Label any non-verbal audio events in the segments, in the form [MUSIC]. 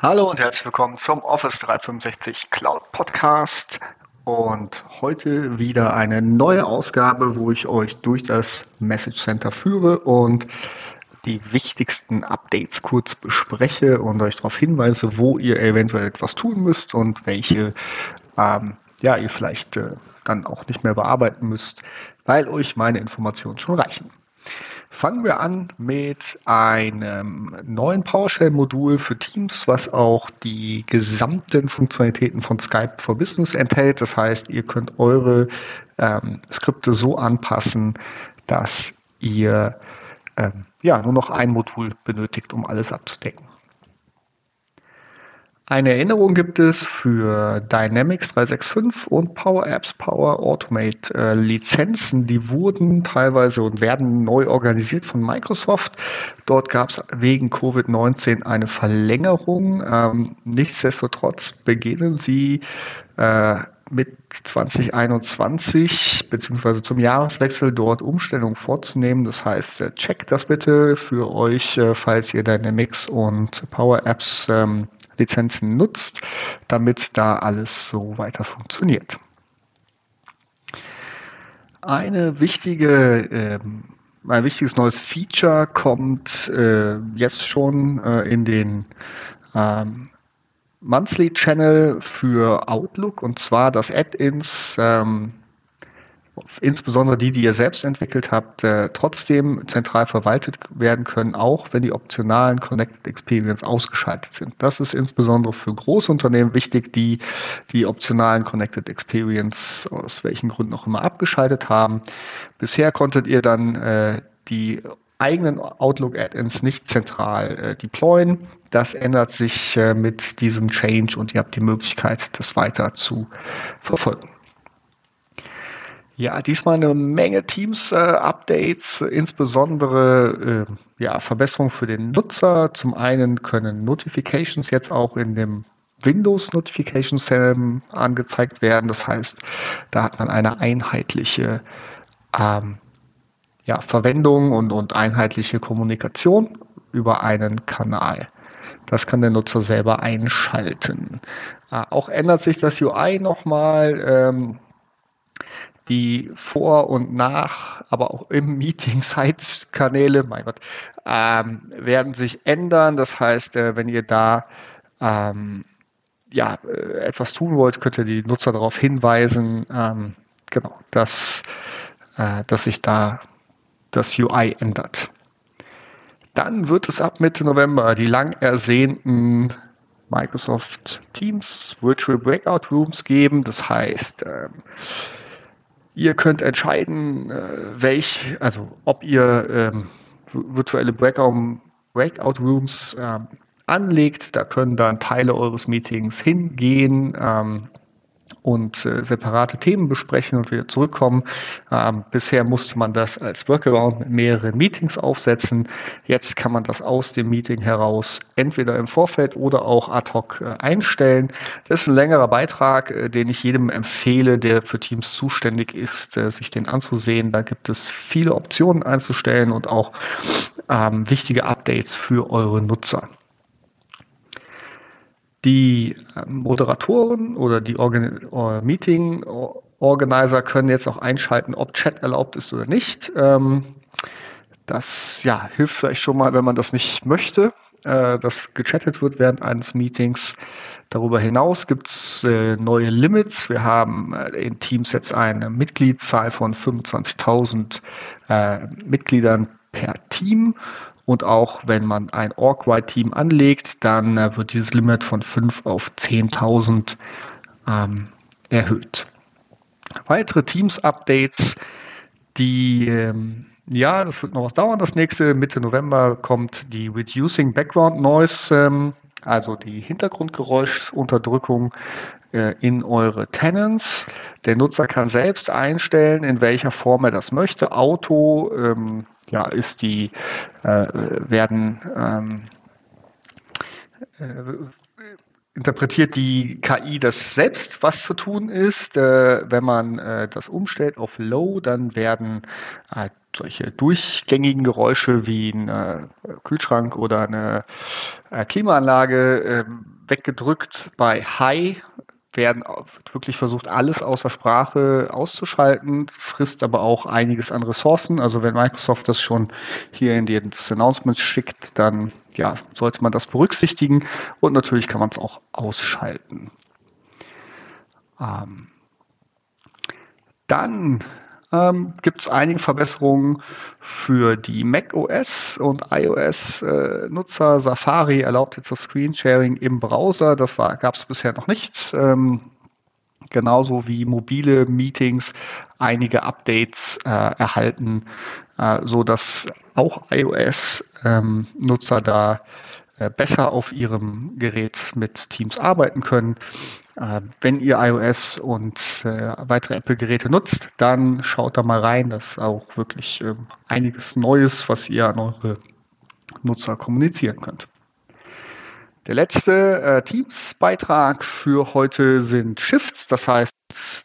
Hallo und herzlich willkommen zum Office 365 Cloud Podcast. Und heute wieder eine neue Ausgabe, wo ich euch durch das Message Center führe und die wichtigsten Updates kurz bespreche und euch darauf hinweise, wo ihr eventuell etwas tun müsst und welche ähm, ja, ihr vielleicht äh, dann auch nicht mehr bearbeiten müsst, weil euch meine Informationen schon reichen. Fangen wir an mit einem neuen PowerShell-Modul für Teams, was auch die gesamten Funktionalitäten von Skype for Business enthält. Das heißt, ihr könnt eure ähm, Skripte so anpassen, dass ihr ähm, ja nur noch ein Modul benötigt, um alles abzudecken. Eine Erinnerung gibt es für Dynamics 365 und Power Apps Power Automate äh, Lizenzen. Die wurden teilweise und werden neu organisiert von Microsoft. Dort gab es wegen Covid-19 eine Verlängerung. Ähm, nichtsdestotrotz beginnen sie äh, mit 2021 beziehungsweise zum Jahreswechsel dort Umstellung vorzunehmen. Das heißt, äh, checkt das bitte für euch, äh, falls ihr Dynamics und Power Apps ähm, Lizenzen nutzt, damit da alles so weiter funktioniert. Eine wichtige, äh, ein wichtiges neues Feature kommt äh, jetzt schon äh, in den ähm, Monthly Channel für Outlook und zwar das Add-ins ähm, insbesondere die, die ihr selbst entwickelt habt, äh, trotzdem zentral verwaltet werden können, auch wenn die optionalen Connected Experience ausgeschaltet sind. Das ist insbesondere für Großunternehmen wichtig, die die optionalen Connected Experience aus welchen Gründen auch immer abgeschaltet haben. Bisher konntet ihr dann äh, die eigenen Outlook-Add-ins nicht zentral äh, deployen. Das ändert sich äh, mit diesem Change und ihr habt die Möglichkeit, das weiter zu verfolgen. Ja, diesmal eine Menge Teams-Updates, äh, insbesondere äh, ja, Verbesserungen für den Nutzer. Zum einen können Notifications jetzt auch in dem Windows Notifications ähm, angezeigt werden. Das heißt, da hat man eine einheitliche ähm, ja, Verwendung und, und einheitliche Kommunikation über einen Kanal. Das kann der Nutzer selber einschalten. Äh, auch ändert sich das UI nochmal. Ähm, die Vor- und Nach, aber auch im [LAUGHS] Meeting Sites-Kanäle, mein Gott, ähm, werden sich ändern. Das heißt, äh, wenn ihr da ähm, ja, äh, etwas tun wollt, könnt ihr die Nutzer darauf hinweisen, ähm, genau, dass, äh, dass sich da das UI ändert. Dann wird es ab Mitte November die lang ersehnten Microsoft Teams Virtual Breakout Rooms geben. Das heißt, ähm, Ihr könnt entscheiden, äh, welch, also ob ihr ähm, virtuelle Breakout, Breakout Rooms ähm, anlegt. Da können dann Teile eures Meetings hingehen. Ähm, und äh, separate Themen besprechen und wieder zurückkommen. Ähm, bisher musste man das als Workaround mit mehreren Meetings aufsetzen. Jetzt kann man das aus dem Meeting heraus entweder im Vorfeld oder auch ad hoc äh, einstellen. Das ist ein längerer Beitrag, äh, den ich jedem empfehle, der für Teams zuständig ist, äh, sich den anzusehen. Da gibt es viele Optionen einzustellen und auch ähm, wichtige Updates für eure Nutzer. Die ähm, Moderatoren oder die Organ äh, Meeting Organizer können jetzt auch einschalten, ob Chat erlaubt ist oder nicht. Ähm, das ja, hilft vielleicht schon mal, wenn man das nicht möchte, äh, dass gechattet wird während eines Meetings. Darüber hinaus gibt es äh, neue Limits. Wir haben in Teams jetzt eine Mitgliedszahl von 25.000 Mitgliedern per Team und auch wenn man ein Org-Wide-Team anlegt, dann äh, wird dieses Limit von 5 auf 10.000 ähm, erhöht. Weitere Teams-Updates, die, ähm, ja, das wird noch was dauern. Das nächste, Mitte November, kommt die Reducing Background Noise, ähm, also die Hintergrundgeräuschunterdrückung äh, in eure Tenants. Der Nutzer kann selbst einstellen, in welcher Form er das möchte. Auto, ähm, ja, ist die, äh, werden, ähm, äh, interpretiert die KI das selbst, was zu tun ist. Äh, wenn man äh, das umstellt auf Low, dann werden äh, solche durchgängigen Geräusche wie ein Kühlschrank oder eine äh, Klimaanlage ähm, weggedrückt. Bei High werden wirklich versucht, alles außer Sprache auszuschalten, frisst aber auch einiges an Ressourcen. Also wenn Microsoft das schon hier in das Announcement schickt, dann ja, sollte man das berücksichtigen und natürlich kann man es auch ausschalten. Ähm, dann ähm, gibt es einige Verbesserungen für die macOS und iOS-Nutzer. Äh, Safari erlaubt jetzt das Screensharing im Browser. Das gab es bisher noch nicht. Ähm, genauso wie mobile Meetings einige Updates äh, erhalten, äh, so dass auch iOS-Nutzer ähm, da äh, besser auf ihrem Gerät mit Teams arbeiten können. Äh, wenn ihr iOS und äh, weitere Apple-Geräte nutzt, dann schaut da mal rein. Das ist auch wirklich ähm, einiges Neues, was ihr an eure Nutzer kommunizieren könnt. Der letzte Teams-Beitrag für heute sind Shifts. Das heißt,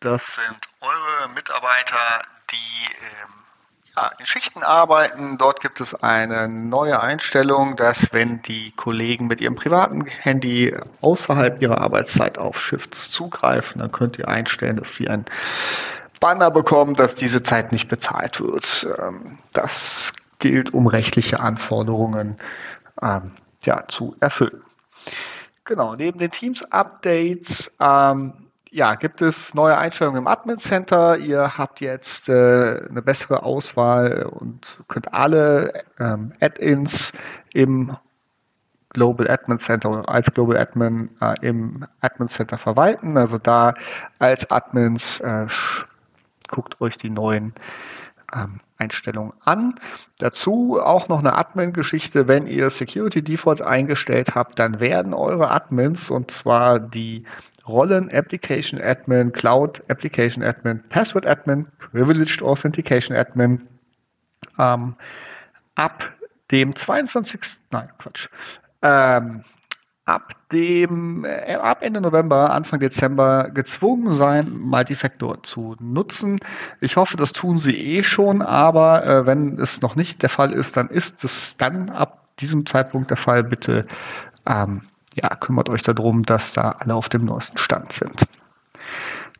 das sind eure Mitarbeiter, die ähm, in Schichten arbeiten. Dort gibt es eine neue Einstellung, dass wenn die Kollegen mit ihrem privaten Handy außerhalb ihrer Arbeitszeit auf Shifts zugreifen, dann könnt ihr einstellen, dass sie ein Banner bekommen, dass diese Zeit nicht bezahlt wird. Ähm, das gilt, um rechtliche Anforderungen ähm, ja, zu erfüllen. Genau, neben den Teams-Updates ähm, ja, gibt es neue Einstellungen im Admin Center. Ihr habt jetzt äh, eine bessere Auswahl und könnt alle ähm, Add-ins im Global Admin Center oder als Global Admin äh, im Admin Center verwalten. Also da als Admins äh, guckt euch die neuen ähm, Einstellungen an. Dazu auch noch eine Admin-Geschichte. Wenn ihr Security Default eingestellt habt, dann werden eure Admins und zwar die Rollen Application Admin, Cloud Application Admin, Password Admin, Privileged Authentication Admin ähm, ab dem 22. Nein, Quatsch. Ähm, ab dem äh, ab Ende November, Anfang Dezember gezwungen sein, Multifactor zu nutzen. Ich hoffe, das tun sie eh schon, aber äh, wenn es noch nicht der Fall ist, dann ist es dann ab diesem Zeitpunkt der Fall. Bitte ähm, ja, kümmert euch darum, dass da alle auf dem neuesten Stand sind.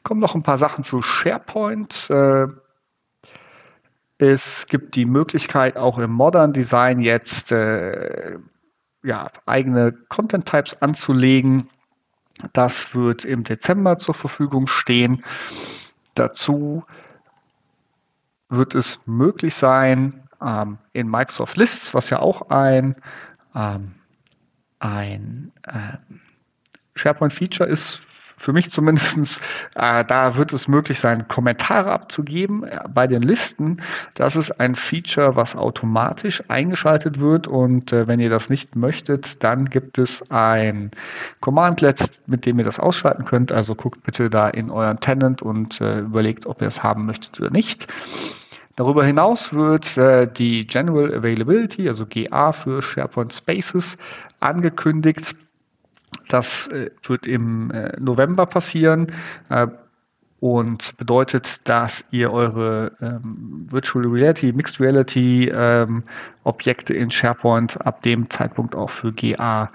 Kommen noch ein paar Sachen zu SharePoint. Äh, es gibt die Möglichkeit, auch im Modern Design jetzt äh, ja, eigene Content Types anzulegen. Das wird im Dezember zur Verfügung stehen. Dazu wird es möglich sein, ähm, in Microsoft Lists, was ja auch ein ähm, ein äh, SharePoint-Feature ist für mich zumindest, äh, da wird es möglich sein, Kommentare abzugeben äh, bei den Listen. Das ist ein Feature, was automatisch eingeschaltet wird und äh, wenn ihr das nicht möchtet, dann gibt es ein Commandlet, mit dem ihr das ausschalten könnt. Also guckt bitte da in euren Tenant und äh, überlegt, ob ihr es haben möchtet oder nicht. Darüber hinaus wird äh, die General Availability, also GA für SharePoint Spaces, angekündigt. Das äh, wird im äh, November passieren äh, und bedeutet, dass ihr eure ähm, Virtual Reality, Mixed Reality ähm, Objekte in SharePoint ab dem Zeitpunkt auch für GA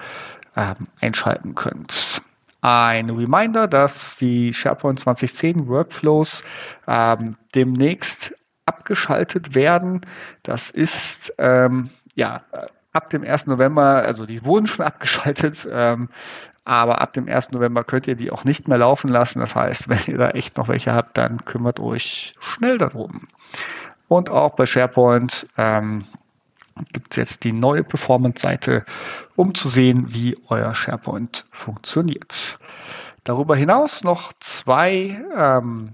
ähm, einschalten könnt. Ein Reminder, dass die SharePoint 2010 Workflows ähm, demnächst abgeschaltet werden. Das ist ähm, ja ab dem 1. November, also die wurden schon [LAUGHS] abgeschaltet, ähm, aber ab dem 1. November könnt ihr die auch nicht mehr laufen lassen. Das heißt, wenn ihr da echt noch welche habt, dann kümmert euch schnell darum. Und auch bei SharePoint ähm, gibt es jetzt die neue Performance-Seite, um zu sehen, wie euer SharePoint funktioniert. Darüber hinaus noch zwei, ähm,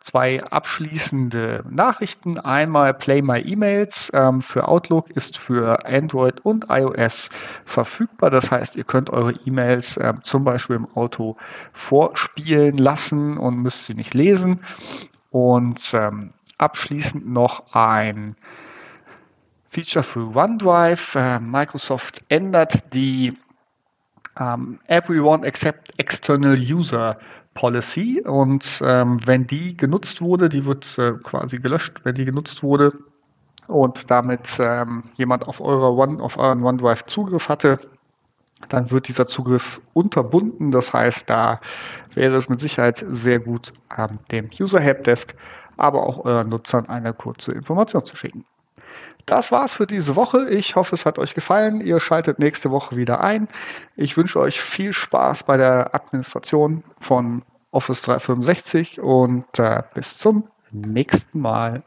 zwei abschließende Nachrichten. Einmal Play My Emails ähm, für Outlook ist für Android und iOS verfügbar. Das heißt, ihr könnt eure E-Mails äh, zum Beispiel im Auto vorspielen lassen und müsst sie nicht lesen. Und ähm, abschließend noch ein Feature für OneDrive. Äh, Microsoft ändert die ähm, Everyone except External User Policy und ähm, wenn die genutzt wurde, die wird äh, quasi gelöscht, wenn die genutzt wurde und damit ähm, jemand auf eurer One, auf euren OneDrive Zugriff hatte, dann wird dieser Zugriff unterbunden. Das heißt, da wäre es mit Sicherheit sehr gut, ähm, dem User Helpdesk, aber auch euren Nutzern eine kurze Information zu schicken. Das war's für diese Woche. Ich hoffe, es hat euch gefallen. Ihr schaltet nächste Woche wieder ein. Ich wünsche euch viel Spaß bei der Administration von Office 365 und äh, bis zum nächsten Mal.